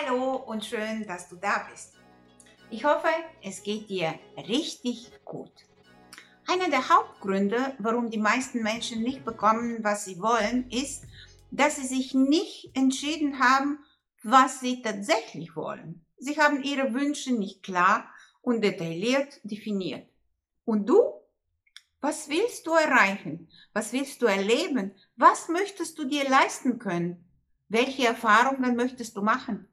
Hallo und schön, dass du da bist. Ich hoffe, es geht dir richtig gut. Einer der Hauptgründe, warum die meisten Menschen nicht bekommen, was sie wollen, ist, dass sie sich nicht entschieden haben, was sie tatsächlich wollen. Sie haben ihre Wünsche nicht klar und detailliert definiert. Und du? Was willst du erreichen? Was willst du erleben? Was möchtest du dir leisten können? Welche Erfahrungen möchtest du machen?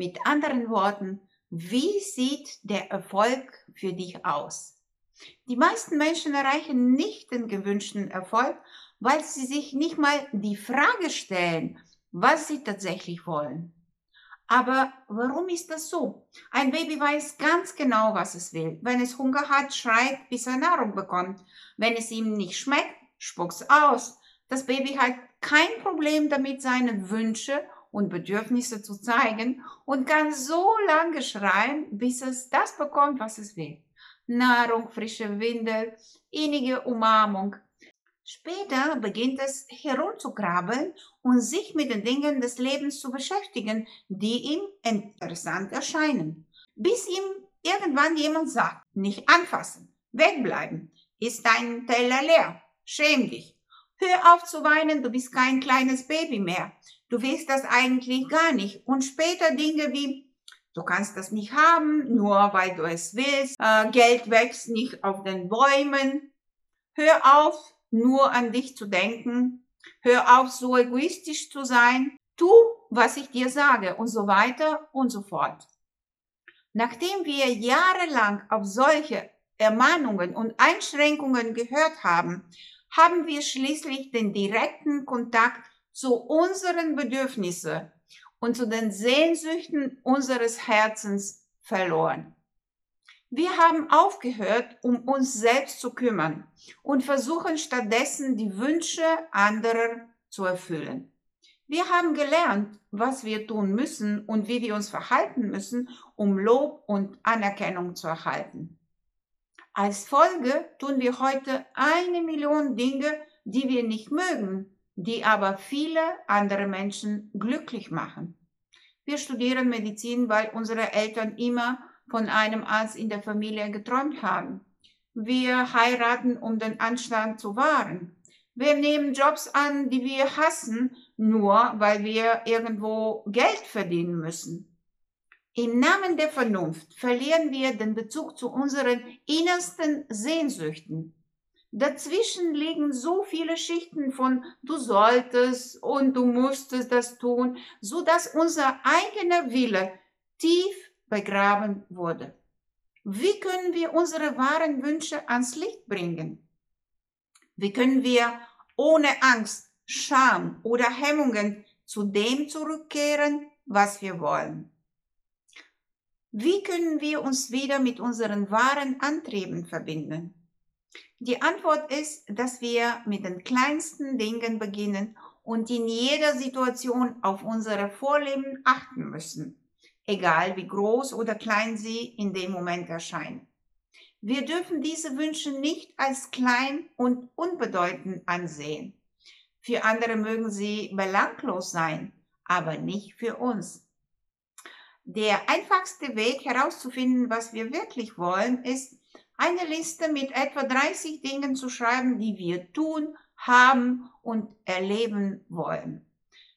Mit anderen Worten, wie sieht der Erfolg für dich aus? Die meisten Menschen erreichen nicht den gewünschten Erfolg, weil sie sich nicht mal die Frage stellen, was sie tatsächlich wollen. Aber warum ist das so? Ein Baby weiß ganz genau, was es will. Wenn es Hunger hat, schreit, bis er Nahrung bekommt. Wenn es ihm nicht schmeckt, spuckt es aus. Das Baby hat kein Problem damit, seine Wünsche und Bedürfnisse zu zeigen und kann so lange schreien, bis es das bekommt, was es will. Nahrung, frische Windel, innige Umarmung. Später beginnt es herumzukrabbeln und sich mit den Dingen des Lebens zu beschäftigen, die ihm interessant erscheinen. Bis ihm irgendwann jemand sagt, nicht anfassen, wegbleiben, ist dein Teller leer, schäm dich. Hör auf zu weinen, du bist kein kleines Baby mehr. Du willst das eigentlich gar nicht. Und später Dinge wie, du kannst das nicht haben, nur weil du es willst. Äh, Geld wächst nicht auf den Bäumen. Hör auf, nur an dich zu denken. Hör auf, so egoistisch zu sein. Tu, was ich dir sage und so weiter und so fort. Nachdem wir jahrelang auf solche Ermahnungen und Einschränkungen gehört haben, haben wir schließlich den direkten Kontakt zu unseren Bedürfnissen und zu den Sehnsüchten unseres Herzens verloren. Wir haben aufgehört, um uns selbst zu kümmern und versuchen stattdessen die Wünsche anderer zu erfüllen. Wir haben gelernt, was wir tun müssen und wie wir uns verhalten müssen, um Lob und Anerkennung zu erhalten. Als Folge tun wir heute eine Million Dinge, die wir nicht mögen, die aber viele andere Menschen glücklich machen. Wir studieren Medizin, weil unsere Eltern immer von einem Arzt in der Familie geträumt haben. Wir heiraten, um den Anstand zu wahren. Wir nehmen Jobs an, die wir hassen, nur weil wir irgendwo Geld verdienen müssen. Im Namen der Vernunft verlieren wir den Bezug zu unseren innersten Sehnsüchten. Dazwischen liegen so viele Schichten von du solltest und du musstest das tun, so dass unser eigener Wille tief begraben wurde. Wie können wir unsere wahren Wünsche ans Licht bringen? Wie können wir ohne Angst, Scham oder Hemmungen zu dem zurückkehren, was wir wollen? Wie können wir uns wieder mit unseren wahren Antrieben verbinden? Die Antwort ist, dass wir mit den kleinsten Dingen beginnen und in jeder Situation auf unsere Vorleben achten müssen, egal wie groß oder klein sie in dem Moment erscheinen. Wir dürfen diese Wünsche nicht als klein und unbedeutend ansehen. Für andere mögen sie belanglos sein, aber nicht für uns. Der einfachste Weg herauszufinden, was wir wirklich wollen, ist, eine Liste mit etwa 30 Dingen zu schreiben, die wir tun, haben und erleben wollen.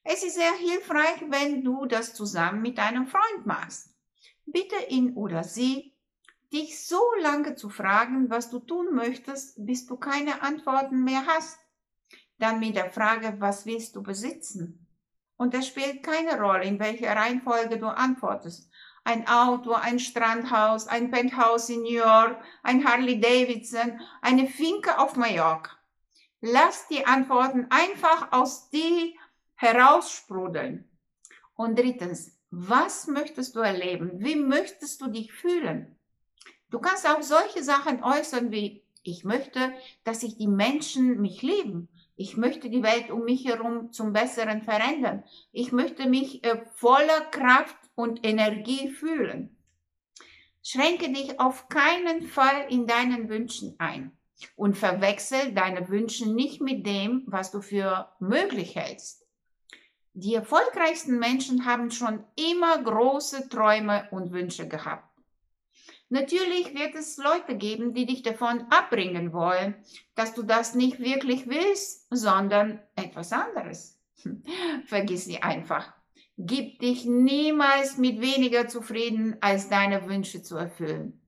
Es ist sehr hilfreich, wenn du das zusammen mit einem Freund machst. Bitte ihn oder sie, dich so lange zu fragen, was du tun möchtest, bis du keine Antworten mehr hast. Dann mit der Frage, was willst du besitzen? Und es spielt keine Rolle, in welcher Reihenfolge du antwortest ein Auto, ein Strandhaus, ein Penthouse in New York, ein Harley Davidson, eine Finke auf Mallorca. Lass die Antworten einfach aus dir heraussprudeln. Und drittens, was möchtest du erleben? Wie möchtest du dich fühlen? Du kannst auch solche Sachen äußern wie, ich möchte, dass sich die Menschen mich lieben. Ich möchte die Welt um mich herum zum Besseren verändern. Ich möchte mich äh, voller Kraft und Energie fühlen. Schränke dich auf keinen Fall in deinen Wünschen ein und verwechsel deine Wünsche nicht mit dem, was du für möglich hältst. Die erfolgreichsten Menschen haben schon immer große Träume und Wünsche gehabt. Natürlich wird es Leute geben, die dich davon abbringen wollen, dass du das nicht wirklich willst, sondern etwas anderes. Vergiss sie einfach. Gib dich niemals mit weniger zufrieden, als deine Wünsche zu erfüllen.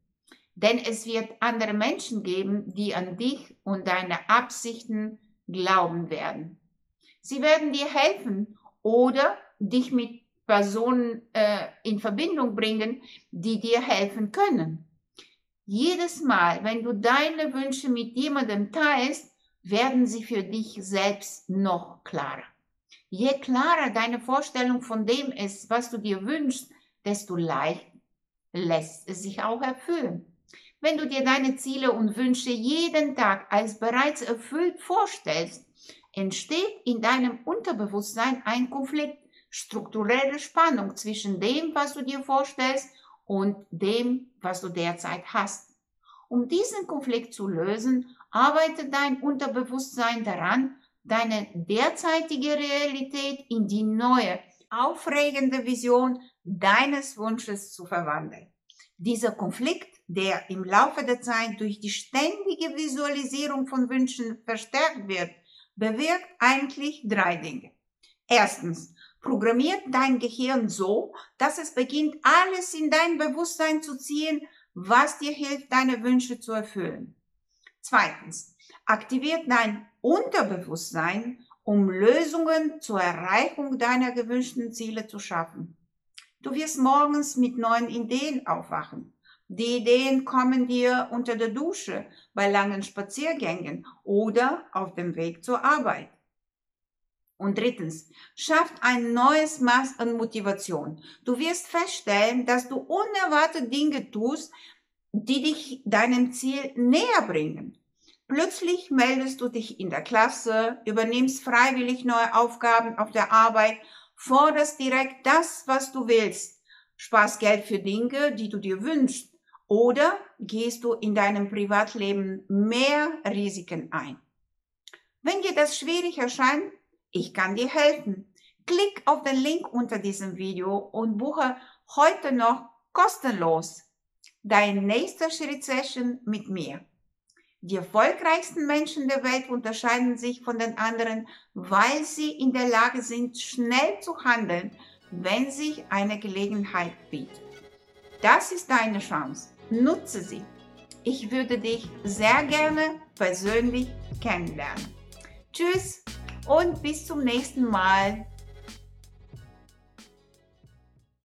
Denn es wird andere Menschen geben, die an dich und deine Absichten glauben werden. Sie werden dir helfen oder dich mit Personen äh, in Verbindung bringen, die dir helfen können. Jedes Mal, wenn du deine Wünsche mit jemandem teilst, werden sie für dich selbst noch klarer. Je klarer deine Vorstellung von dem ist, was du dir wünschst, desto leicht lässt es sich auch erfüllen. Wenn du dir deine Ziele und Wünsche jeden Tag als bereits erfüllt vorstellst, entsteht in deinem Unterbewusstsein ein Konflikt strukturelle Spannung zwischen dem, was du dir vorstellst und dem, was du derzeit hast. Um diesen Konflikt zu lösen, arbeitet dein Unterbewusstsein daran, deine derzeitige Realität in die neue, aufregende Vision deines Wunsches zu verwandeln. Dieser Konflikt, der im Laufe der Zeit durch die ständige Visualisierung von Wünschen verstärkt wird, bewirkt eigentlich drei Dinge. Erstens, programmiert dein Gehirn so, dass es beginnt, alles in dein Bewusstsein zu ziehen, was dir hilft, deine Wünsche zu erfüllen. Zweitens, aktiviert dein Unterbewusstsein, um Lösungen zur Erreichung deiner gewünschten Ziele zu schaffen. Du wirst morgens mit neuen Ideen aufwachen. Die Ideen kommen dir unter der Dusche, bei langen Spaziergängen oder auf dem Weg zur Arbeit. Und drittens, schafft ein neues Maß an Motivation. Du wirst feststellen, dass du unerwartete Dinge tust, die dich deinem Ziel näher bringen. Plötzlich meldest du dich in der Klasse, übernimmst freiwillig neue Aufgaben auf der Arbeit, forderst direkt das, was du willst, sparst Geld für Dinge, die du dir wünschst, oder gehst du in deinem Privatleben mehr Risiken ein. Wenn dir das schwierig erscheint, ich kann dir helfen. Klick auf den Link unter diesem Video und buche heute noch kostenlos dein nächster Schritt-Session mit mir. Die erfolgreichsten Menschen der Welt unterscheiden sich von den anderen, weil sie in der Lage sind, schnell zu handeln, wenn sich eine Gelegenheit bietet. Das ist deine Chance. Nutze sie. Ich würde dich sehr gerne persönlich kennenlernen. Tschüss! und bis zum nächsten Mal.